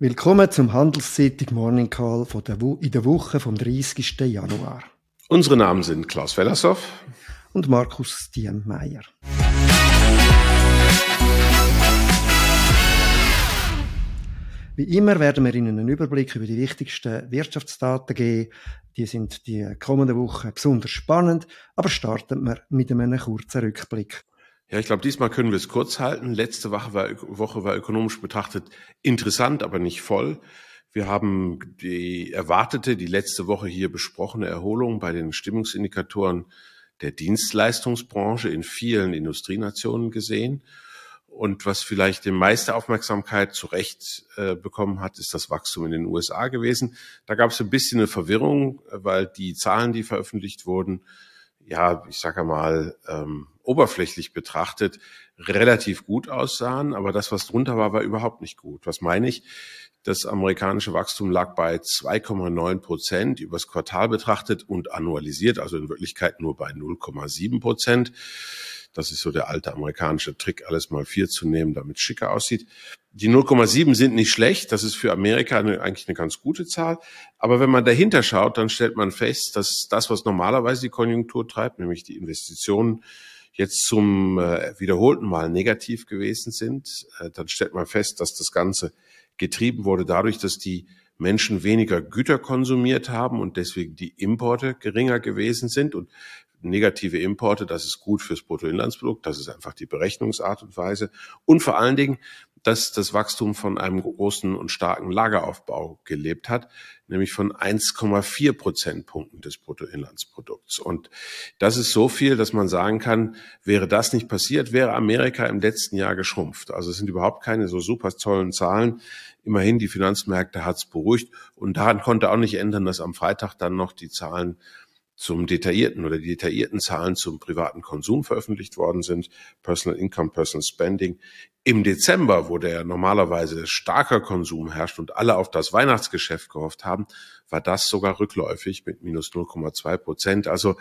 Willkommen zum Handelszeitung Morning Call von der in der Woche vom 30. Januar. Unsere Namen sind Klaus Wellershoff und Markus Diemeyer. Wie immer werden wir Ihnen einen Überblick über die wichtigsten Wirtschaftsdaten geben. Die sind die kommende Woche besonders spannend, aber starten wir mit einem kurzen Rückblick. Ja, ich glaube, diesmal können wir es kurz halten. Letzte Woche war, Woche war ökonomisch betrachtet interessant, aber nicht voll. Wir haben die erwartete, die letzte Woche hier besprochene Erholung bei den Stimmungsindikatoren der Dienstleistungsbranche in vielen Industrienationen gesehen. Und was vielleicht die meiste Aufmerksamkeit zu Recht äh, bekommen hat, ist das Wachstum in den USA gewesen. Da gab es ein bisschen eine Verwirrung, weil die Zahlen, die veröffentlicht wurden, ja, ich sage mal, ähm, oberflächlich betrachtet relativ gut aussahen, aber das, was drunter war, war überhaupt nicht gut. Was meine ich? Das amerikanische Wachstum lag bei 2,9 Prozent übers Quartal betrachtet und annualisiert, also in Wirklichkeit nur bei 0,7 Prozent. Das ist so der alte amerikanische Trick, alles mal vier zu nehmen, damit es schicker aussieht. Die 0,7 sind nicht schlecht. Das ist für Amerika eine, eigentlich eine ganz gute Zahl. Aber wenn man dahinter schaut, dann stellt man fest, dass das, was normalerweise die Konjunktur treibt, nämlich die Investitionen, jetzt zum äh, wiederholten Mal negativ gewesen sind. Äh, dann stellt man fest, dass das Ganze getrieben wurde dadurch, dass die Menschen weniger Güter konsumiert haben und deswegen die Importe geringer gewesen sind. Und negative Importe, das ist gut fürs Bruttoinlandsprodukt, das ist einfach die Berechnungsart und Weise. Und vor allen Dingen, dass das Wachstum von einem großen und starken Lageraufbau gelebt hat, nämlich von 1,4 Prozentpunkten des Bruttoinlandsprodukts. Und das ist so viel, dass man sagen kann, wäre das nicht passiert, wäre Amerika im letzten Jahr geschrumpft. Also es sind überhaupt keine so super tollen Zahlen. Immerhin, die Finanzmärkte hat es beruhigt. Und daran konnte auch nicht ändern, dass am Freitag dann noch die Zahlen zum detaillierten oder die detaillierten Zahlen zum privaten Konsum veröffentlicht worden sind, Personal Income, Personal Spending. Im Dezember, wo der normalerweise starker Konsum herrscht und alle auf das Weihnachtsgeschäft gehofft haben, war das sogar rückläufig mit minus 0,2 Prozent. Also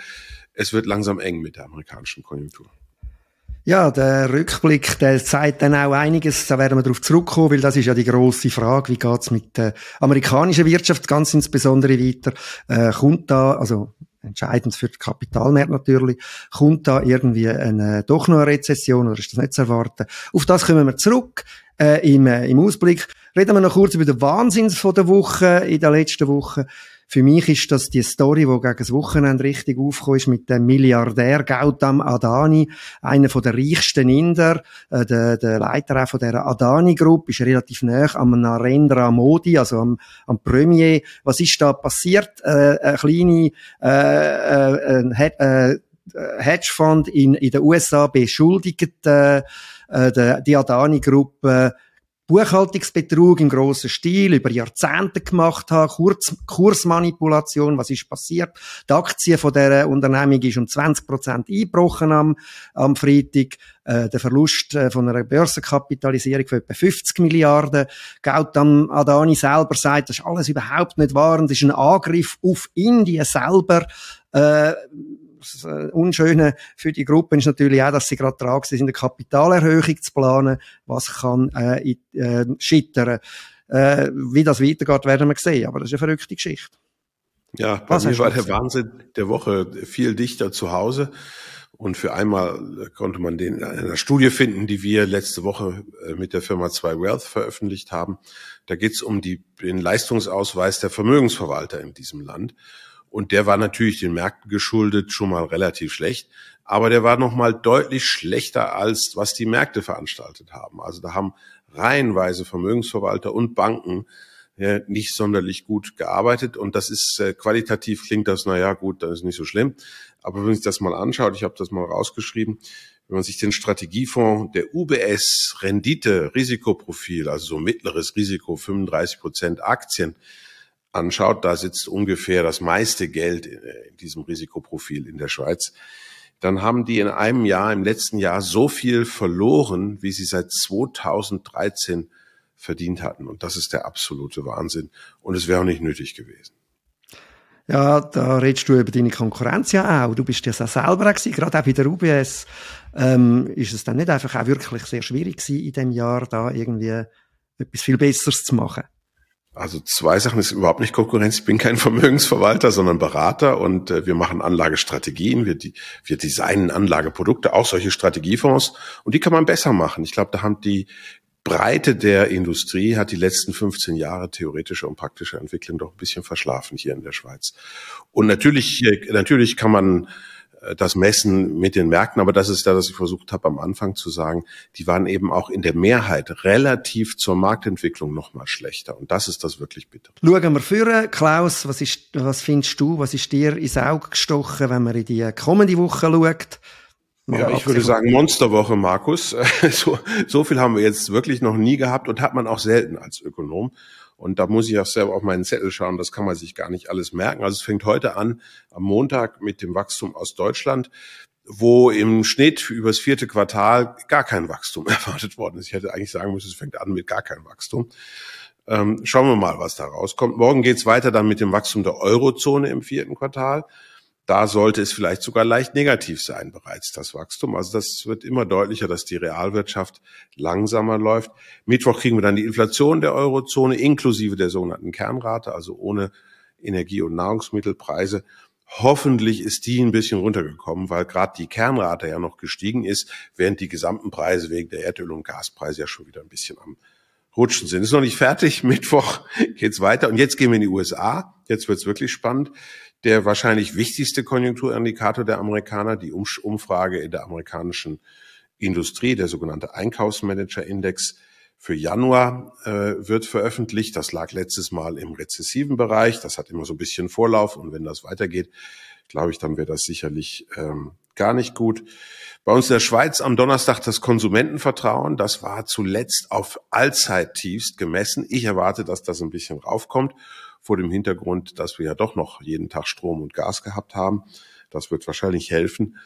es wird langsam eng mit der amerikanischen Konjunktur. Ja, der Rückblick, der zeigt dann auch einiges, da werden wir darauf zurückkommen, weil das ist ja die große Frage, wie geht's mit der amerikanischen Wirtschaft ganz insbesondere weiter, äh, kommt da, also entscheidend für die Kapitalmärkte natürlich, kommt da irgendwie eine, doch noch eine Rezession oder ist das nicht zu erwarten? Auf das kommen wir zurück äh, im, äh, im Ausblick. Reden wir noch kurz über den Wahnsinn von der Woche, in der letzten Woche. Für mich ist das die Story, die gegen das Wochenende richtig aufgekommen ist mit dem Milliardär Gautam Adani, einer der reichsten Inder, äh, der, der Leiter auch von der Adani Group, ist relativ nah am Narendra Modi, also am, am Premier. Was ist da passiert? Äh, eine kleine äh, äh, äh, Hedgefonds in, in den USA beschuldigt äh, äh, die Adani-Gruppe Buchhaltungsbetrug im grossen Stil über Jahrzehnte gemacht haben, Kurs, Kursmanipulation, was ist passiert? Die Aktie von der Unternehmung ist um 20 Prozent eingebrochen am, am Freitag. Äh, der Verlust äh, von einer Börsenkapitalisierung von etwa 50 Milliarden. Gautam Adani selber sagt, das ist alles überhaupt nicht wahr und das ist ein Angriff auf Indien selber. Äh, das äh, Unschöne für die Gruppe ist natürlich auch, dass sie gerade dran sind, eine Kapitalerhöhung zu planen, was kann äh, äh, scheitern. Äh, wie das weitergeht, werden wir sehen, aber das ist eine verrückte Geschichte. Ja, bei was mir war der Wahnsinn der Woche viel dichter zu Hause. Und für einmal konnte man den in einer Studie finden, die wir letzte Woche äh, mit der Firma 2 Wealth veröffentlicht haben. Da geht es um die, den Leistungsausweis der Vermögensverwalter in diesem Land. Und der war natürlich den Märkten geschuldet schon mal relativ schlecht. Aber der war noch mal deutlich schlechter als was die Märkte veranstaltet haben. Also da haben reihenweise Vermögensverwalter und Banken ja, nicht sonderlich gut gearbeitet. Und das ist äh, qualitativ klingt das, na ja, gut, das ist nicht so schlimm. Aber wenn man sich das mal anschaut, ich habe das mal rausgeschrieben, wenn man sich den Strategiefonds der UBS Rendite Risikoprofil, also so mittleres Risiko 35 Prozent Aktien, anschaut, da sitzt ungefähr das meiste Geld in diesem Risikoprofil in der Schweiz, dann haben die in einem Jahr, im letzten Jahr, so viel verloren, wie sie seit 2013 verdient hatten. Und das ist der absolute Wahnsinn. Und es wäre auch nicht nötig gewesen. Ja, da redest du über deine Konkurrenz ja auch. Du bist ja selber auch gewesen, gerade auch bei der UBS. Ähm, ist es dann nicht einfach auch wirklich sehr schwierig gewesen, in dem Jahr da irgendwie etwas viel Besseres zu machen? Also zwei Sachen ist überhaupt nicht Konkurrenz. Ich bin kein Vermögensverwalter, sondern Berater und äh, wir machen Anlagestrategien. Wir, die, wir designen Anlageprodukte, auch solche Strategiefonds und die kann man besser machen. Ich glaube, da haben die Breite der Industrie hat die letzten 15 Jahre theoretische und praktische Entwicklung doch ein bisschen verschlafen hier in der Schweiz. Und natürlich, natürlich kann man äh, das Messen mit den Märkten, aber das ist da, was ich versucht habe am Anfang zu sagen, die waren eben auch in der Mehrheit relativ zur Marktentwicklung noch mal schlechter und das ist das wirklich bitter. Schauen wir führen, Klaus, was ist, was findest du, was ist dir ins Auge gestochen, wenn man in die kommende Woche schaut? Ja, ich würde sagen Monsterwoche, Markus. So, so viel haben wir jetzt wirklich noch nie gehabt und hat man auch selten als Ökonom. Und da muss ich auch selber auf meinen Zettel schauen, das kann man sich gar nicht alles merken. Also es fängt heute an, am Montag mit dem Wachstum aus Deutschland, wo im Schnitt übers vierte Quartal gar kein Wachstum erwartet worden ist. Ich hätte eigentlich sagen müssen, es fängt an mit gar kein Wachstum. Ähm, schauen wir mal, was da rauskommt. Morgen geht's weiter dann mit dem Wachstum der Eurozone im vierten Quartal. Da sollte es vielleicht sogar leicht negativ sein bereits, das Wachstum. Also das wird immer deutlicher, dass die Realwirtschaft langsamer läuft. Mittwoch kriegen wir dann die Inflation der Eurozone inklusive der sogenannten Kernrate, also ohne Energie- und Nahrungsmittelpreise. Hoffentlich ist die ein bisschen runtergekommen, weil gerade die Kernrate ja noch gestiegen ist, während die gesamten Preise wegen der Erdöl- und Gaspreise ja schon wieder ein bisschen am Rutschen sind. Ist noch nicht fertig. Mittwoch geht's weiter. Und jetzt gehen wir in die USA. Jetzt wird's wirklich spannend der wahrscheinlich wichtigste Konjunkturindikator der Amerikaner, die Umfrage in der amerikanischen Industrie, der sogenannte Einkaufsmanager-Index für Januar äh, wird veröffentlicht. Das lag letztes Mal im rezessiven Bereich. Das hat immer so ein bisschen Vorlauf. Und wenn das weitergeht, glaube ich, dann wäre das sicherlich ähm, gar nicht gut. Bei uns in der Schweiz am Donnerstag das Konsumentenvertrauen. Das war zuletzt auf Allzeittiefst gemessen. Ich erwarte, dass das ein bisschen raufkommt vor dem Hintergrund, dass wir ja doch noch jeden Tag Strom und Gas gehabt haben. Das wird wahrscheinlich helfen.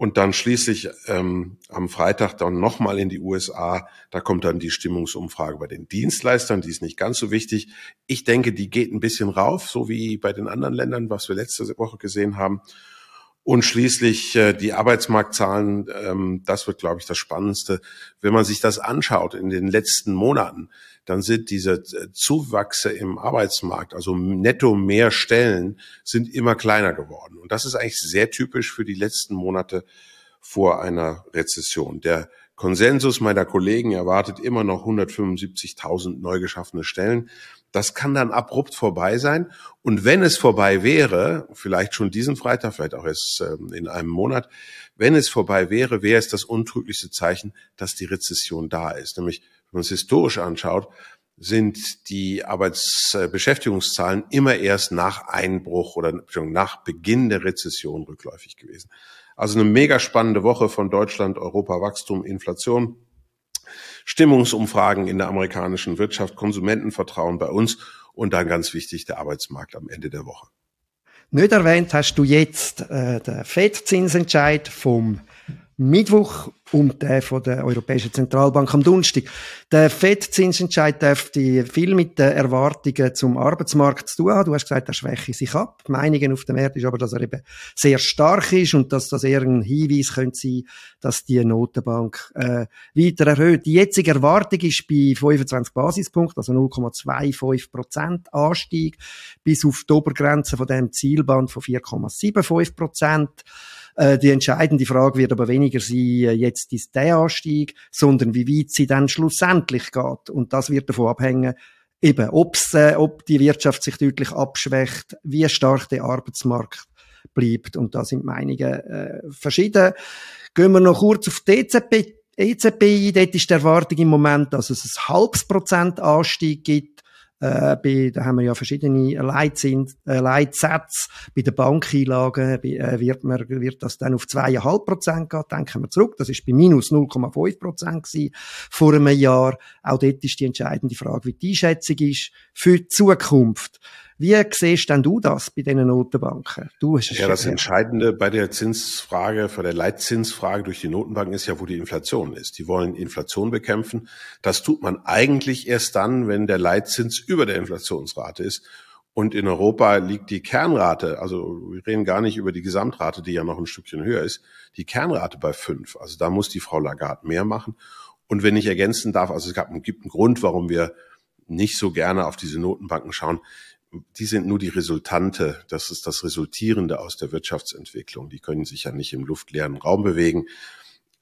Und dann schließlich ähm, am Freitag dann nochmal in die USA. Da kommt dann die Stimmungsumfrage bei den Dienstleistern. Die ist nicht ganz so wichtig. Ich denke, die geht ein bisschen rauf, so wie bei den anderen Ländern, was wir letzte Woche gesehen haben. Und schließlich äh, die Arbeitsmarktzahlen, ähm, das wird, glaube ich, das Spannendste. Wenn man sich das anschaut in den letzten Monaten, dann sind diese äh, Zuwachse im Arbeitsmarkt, also netto mehr Stellen, sind immer kleiner geworden. Und das ist eigentlich sehr typisch für die letzten Monate vor einer Rezession. Der Konsensus meiner Kollegen erwartet immer noch 175.000 neu geschaffene Stellen. Das kann dann abrupt vorbei sein. Und wenn es vorbei wäre, vielleicht schon diesen Freitag, vielleicht auch erst ähm, in einem Monat, wenn es vorbei wäre, wäre es das untrüglichste Zeichen, dass die Rezession da ist. Nämlich, wenn man es historisch anschaut, sind die Arbeitsbeschäftigungszahlen immer erst nach Einbruch oder nach Beginn der Rezession rückläufig gewesen. Also eine mega spannende Woche von Deutschland, Europa, Wachstum, Inflation. Stimmungsumfragen in der amerikanischen Wirtschaft, Konsumentenvertrauen bei uns und dann ganz wichtig der Arbeitsmarkt am Ende der Woche. Nicht erwähnt hast du jetzt äh, den FED-Zinsentscheid vom Mittwoch und der von der Europäischen Zentralbank am Donnerstag. Der FED-Zinsentscheid dürfte viel mit den Erwartungen zum Arbeitsmarkt zu tun haben. Du hast gesagt, er schwäche sich ab. Die Meinungen auf dem Markt ist aber, dass er eben sehr stark ist und dass das eher ein Hinweis könnte sein, dass die Notenbank äh, weiter erhöht. Die jetzige Erwartung ist bei 25 Basispunkten, also 0,25 Prozent Anstieg bis auf die Obergrenze von dem Zielband von 4,75 Prozent. Äh, die entscheidende Frage wird aber weniger sein, äh, jetzt ist der Anstieg, sondern wie weit sie dann schlussendlich geht. Und das wird davon abhängen, eben, ob's, äh, ob die Wirtschaft sich deutlich abschwächt, wie stark der Arbeitsmarkt bleibt. Und da sind Meinungen äh, verschieden. Gehen wir noch kurz auf die EZB, EZB ein. Dort ist die Erwartung im Moment, dass es ein halbes Prozent Anstieg gibt. Äh, bei, da haben wir ja verschiedene äh, Leitsätze. Bei den Bankeinlagen äh, wird, man, wird das dann auf zweieinhalb Prozent gehen. Denken wir zurück. Das ist bei minus 0,5 Prozent vor einem Jahr. Auch dort ist die entscheidende Frage, wie die Einschätzung ist für die Zukunft. Wie siehst denn du das bei diesen Notenbanken? Du hast ja, das Entscheidende bei der Zinsfrage, bei der Leitzinsfrage durch die Notenbanken ist ja, wo die Inflation ist. Die wollen Inflation bekämpfen. Das tut man eigentlich erst dann, wenn der Leitzins über der Inflationsrate ist. Und in Europa liegt die Kernrate, also wir reden gar nicht über die Gesamtrate, die ja noch ein Stückchen höher ist, die Kernrate bei fünf. Also da muss die Frau Lagarde mehr machen. Und wenn ich ergänzen darf, also es gab, gibt einen Grund, warum wir nicht so gerne auf diese Notenbanken schauen. Die sind nur die Resultante, das ist das Resultierende aus der Wirtschaftsentwicklung. Die können sich ja nicht im luftleeren Raum bewegen.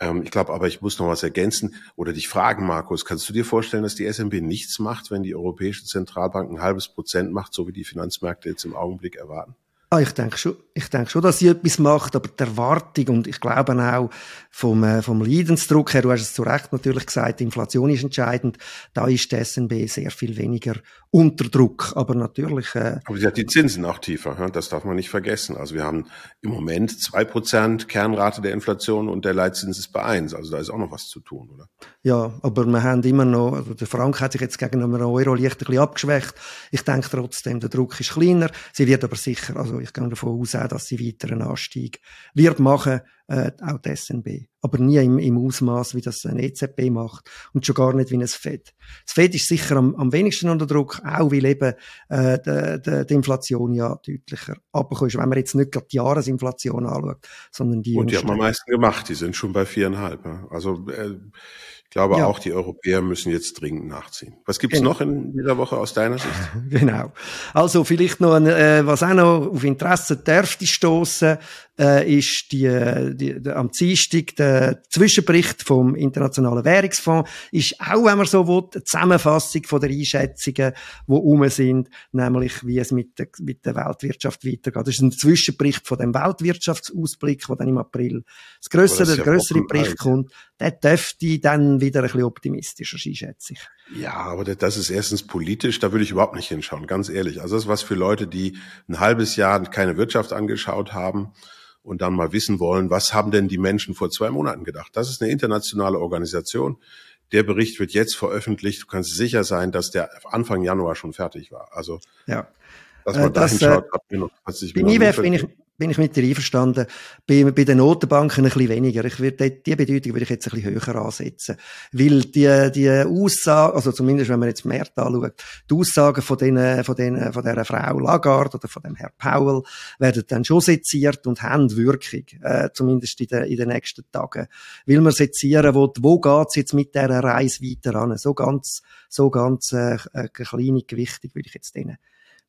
Ähm, ich glaube aber, ich muss noch was ergänzen oder dich fragen, Markus. Kannst du dir vorstellen, dass die SMB nichts macht, wenn die Europäische Zentralbank ein halbes Prozent macht, so wie die Finanzmärkte jetzt im Augenblick erwarten? Ah, ich denke schon, ich denke schon, dass sie etwas macht, aber die Erwartung und ich glaube auch vom, äh, vom Leidensdruck her, du hast es zu Recht natürlich gesagt, die Inflation ist entscheidend, da ist die SNB sehr viel weniger unter Druck, aber natürlich... Äh, aber sie hat die Zinsen auch tiefer, das darf man nicht vergessen. Also wir haben im Moment zwei Prozent Kernrate der Inflation und der Leitzins ist bei eins, also da ist auch noch was zu tun, oder? Ja, aber wir haben immer noch, also der Frank hat sich jetzt gegen den Euro leicht ein bisschen abgeschwächt. Ich denke trotzdem, der Druck ist kleiner. Sie wird aber sicher, also ich gehe davon aus, dass sie weiter einen Anstieg wird machen, äh, auch die SNB. Aber nie im, im Ausmaß, wie das eine EZB macht und schon gar nicht wie ein FED. Das FED ist sicher am, am wenigsten unter Druck, auch weil eben äh, die, die, die Inflation ja deutlicher abgekommen ist. Wenn man jetzt nicht gerade die Jahresinflation anschaut, sondern die... Und die haben am meisten gemacht, die sind schon bei viereinhalb. Also äh, ich glaube, ja. auch die Europäer müssen jetzt dringend nachziehen. Was gibt's genau. noch in dieser Woche aus deiner Sicht? Genau. Also vielleicht noch, ein, äh, was auch noch auf Interesse dürfte stoßen, äh, ist die, die, die, am Dienstag der Zwischenbericht vom Internationalen Währungsfonds. Ist auch, wenn man so will, eine Zusammenfassung von der Einschätzungen, die rum sind, nämlich wie es mit der, mit der Weltwirtschaft weitergeht. Das ist ein Zwischenbericht von dem Weltwirtschaftsausblick, der dann im April das größere, der größere Bericht kommt. Der dürfte dann wieder ein bisschen optimistischer sein, schätze ich. Ja, aber das ist erstens politisch, da würde ich überhaupt nicht hinschauen, ganz ehrlich. Also das ist was für Leute, die ein halbes Jahr keine Wirtschaft angeschaut haben und dann mal wissen wollen, was haben denn die Menschen vor zwei Monaten gedacht. Das ist eine internationale Organisation. Der Bericht wird jetzt veröffentlicht. Du kannst sicher sein, dass der Anfang Januar schon fertig war. Also, ja. dass man äh, das, da hinschaut, hat mir noch, hat sich bin, ich, bin ich, bin ich mit dir einverstanden. Bei, bei den Notenbanken ein bisschen weniger. Ich würde, die Bedeutung würde ich jetzt ein bisschen höher ansetzen. Weil die, die Aussagen, also zumindest wenn man jetzt Märkte anschaut, die Aussagen von den, von den, von dieser Frau Lagarde oder von dem Herr Powell werden dann schon seziert und haben Wirkung, äh, zumindest in den, in den nächsten Tagen. Will man sezieren, wo, wo geht's jetzt mit dieser Reise weiter an? So ganz, so ganz, äh, äh kleine Gewichtung würde ich jetzt denen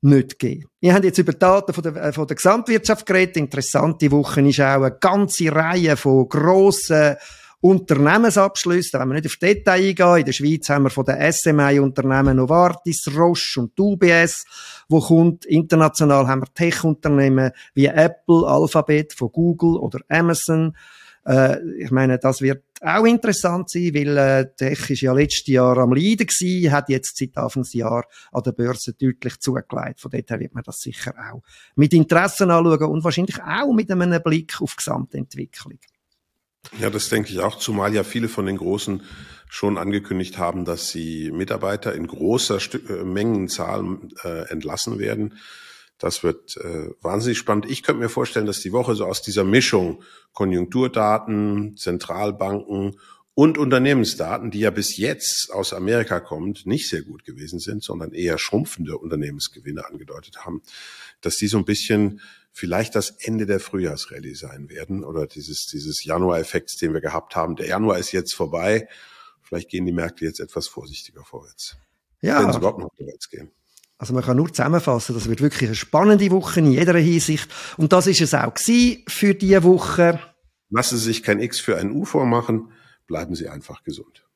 nicht geben. Wir haben jetzt über Daten von der, äh, von der Gesamtwirtschaft geredet. Interessante Woche ist auch eine ganze Reihe von grossen Unternehmensabschlüssen, wenn wir nicht auf Detail eingehen. In der Schweiz haben wir von den SMI-Unternehmen Novartis, Roche und UBS, wo kommt. International haben wir Tech-Unternehmen wie Apple, Alphabet von Google oder Amazon. Äh, ich meine, das wird auch interessant sein, weil äh, Tech ist ja letztes Jahr am Leiden gewesen, hat jetzt seit Anfangsjahr an der Börse deutlich zugelegt. Von dort her wird man das sicher auch mit Interessen anschauen und wahrscheinlich auch mit einem Blick auf die Gesamtentwicklung. Ja, das denke ich auch, zumal ja viele von den Großen schon angekündigt haben, dass sie Mitarbeiter in großer St äh, Mengenzahl äh, entlassen werden. Das wird äh, wahnsinnig spannend. Ich könnte mir vorstellen, dass die Woche so aus dieser Mischung Konjunkturdaten, Zentralbanken und Unternehmensdaten, die ja bis jetzt aus Amerika kommt, nicht sehr gut gewesen sind, sondern eher schrumpfende Unternehmensgewinne angedeutet haben, dass die so ein bisschen vielleicht das Ende der Frühjahrsrallye sein werden oder dieses, dieses Januar-Effekts, den wir gehabt haben. Der Januar ist jetzt vorbei. Vielleicht gehen die Märkte jetzt etwas vorsichtiger vorwärts. Ja. Wenn sie überhaupt noch vorwärts gehen. Also man kann nur zusammenfassen, das wird wirklich eine spannende Woche in jeder Hinsicht. Und das ist es auch für diese Woche. Lassen Sie sich kein X für ein U vormachen, bleiben Sie einfach gesund.